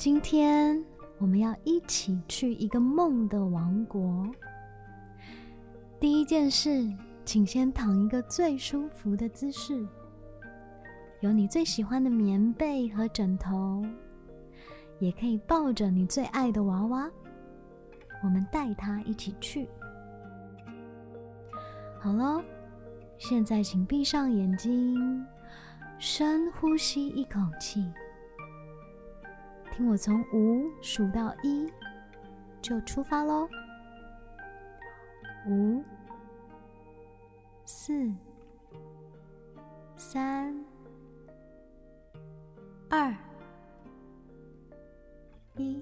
今天我们要一起去一个梦的王国。第一件事，请先躺一个最舒服的姿势，有你最喜欢的棉被和枕头，也可以抱着你最爱的娃娃。我们带他一起去。好了，现在请闭上眼睛，深呼吸一口气。我从五数到一，就出发喽。五、四、三、二、一，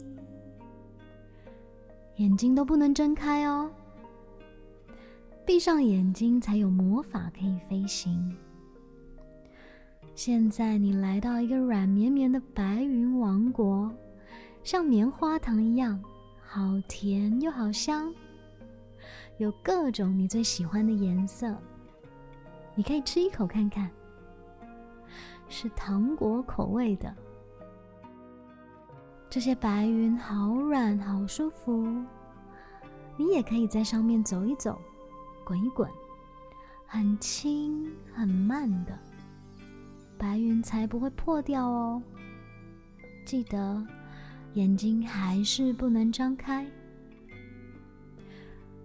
眼睛都不能睁开哦。闭上眼睛，才有魔法可以飞行。现在你来到一个软绵绵的白云王国，像棉花糖一样，好甜又好香，有各种你最喜欢的颜色。你可以吃一口看看，是糖果口味的。这些白云好软，好舒服，你也可以在上面走一走。滚一滚，很轻很慢的，白云才不会破掉哦。记得眼睛还是不能张开。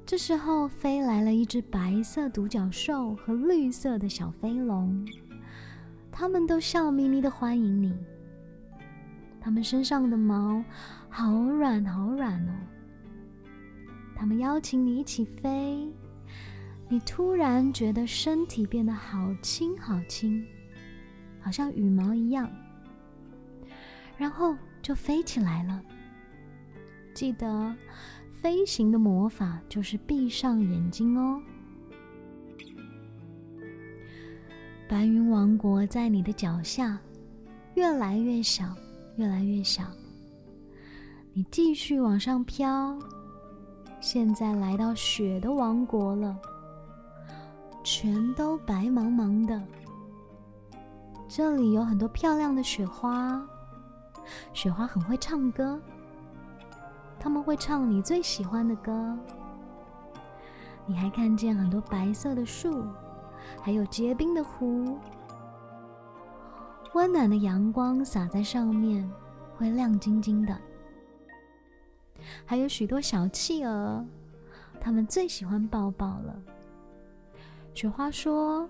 这时候飞来了一只白色独角兽和绿色的小飞龙，他们都笑眯眯的欢迎你。他们身上的毛好软好软哦。他们邀请你一起飞。你突然觉得身体变得好轻好轻，好像羽毛一样，然后就飞起来了。记得，飞行的魔法就是闭上眼睛哦。白云王国在你的脚下，越来越小，越来越小。你继续往上飘，现在来到雪的王国了。全都白茫茫的，这里有很多漂亮的雪花，雪花很会唱歌，他们会唱你最喜欢的歌。你还看见很多白色的树，还有结冰的湖，温暖的阳光洒在上面，会亮晶晶的。还有许多小企鹅，它们最喜欢抱抱了。雪花说：“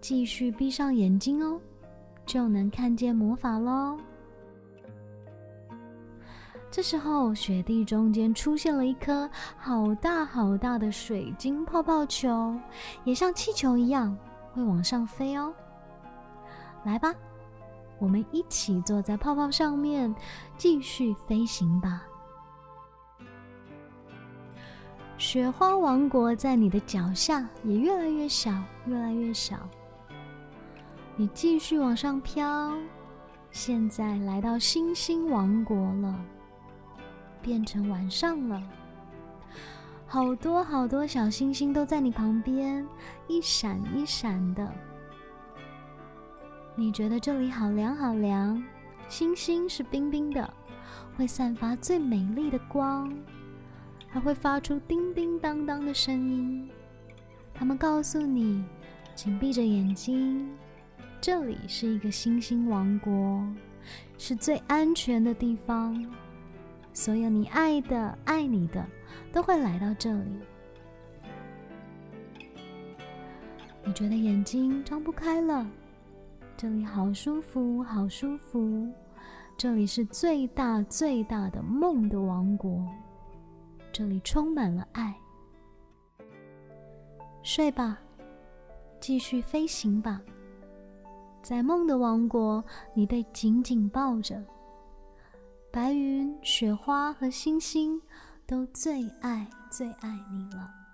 继续闭上眼睛哦，就能看见魔法喽。”这时候，雪地中间出现了一颗好大好大的水晶泡泡球，也像气球一样会往上飞哦。来吧，我们一起坐在泡泡上面，继续飞行吧。雪花王国在你的脚下也越来越小，越来越小。你继续往上飘，现在来到星星王国了，变成晚上了。好多好多小星星都在你旁边，一闪一闪的。你觉得这里好凉好凉，星星是冰冰的，会散发最美丽的光。还会发出叮叮当当的声音。他们告诉你，请闭着眼睛，这里是一个星星王国，是最安全的地方。所有你爱的、爱你的，都会来到这里。你觉得眼睛张不开了？这里好舒服，好舒服。这里是最大最大的梦的王国。这里充满了爱。睡吧，继续飞行吧。在梦的王国，你被紧紧抱着，白云、雪花和星星都最爱最爱你了。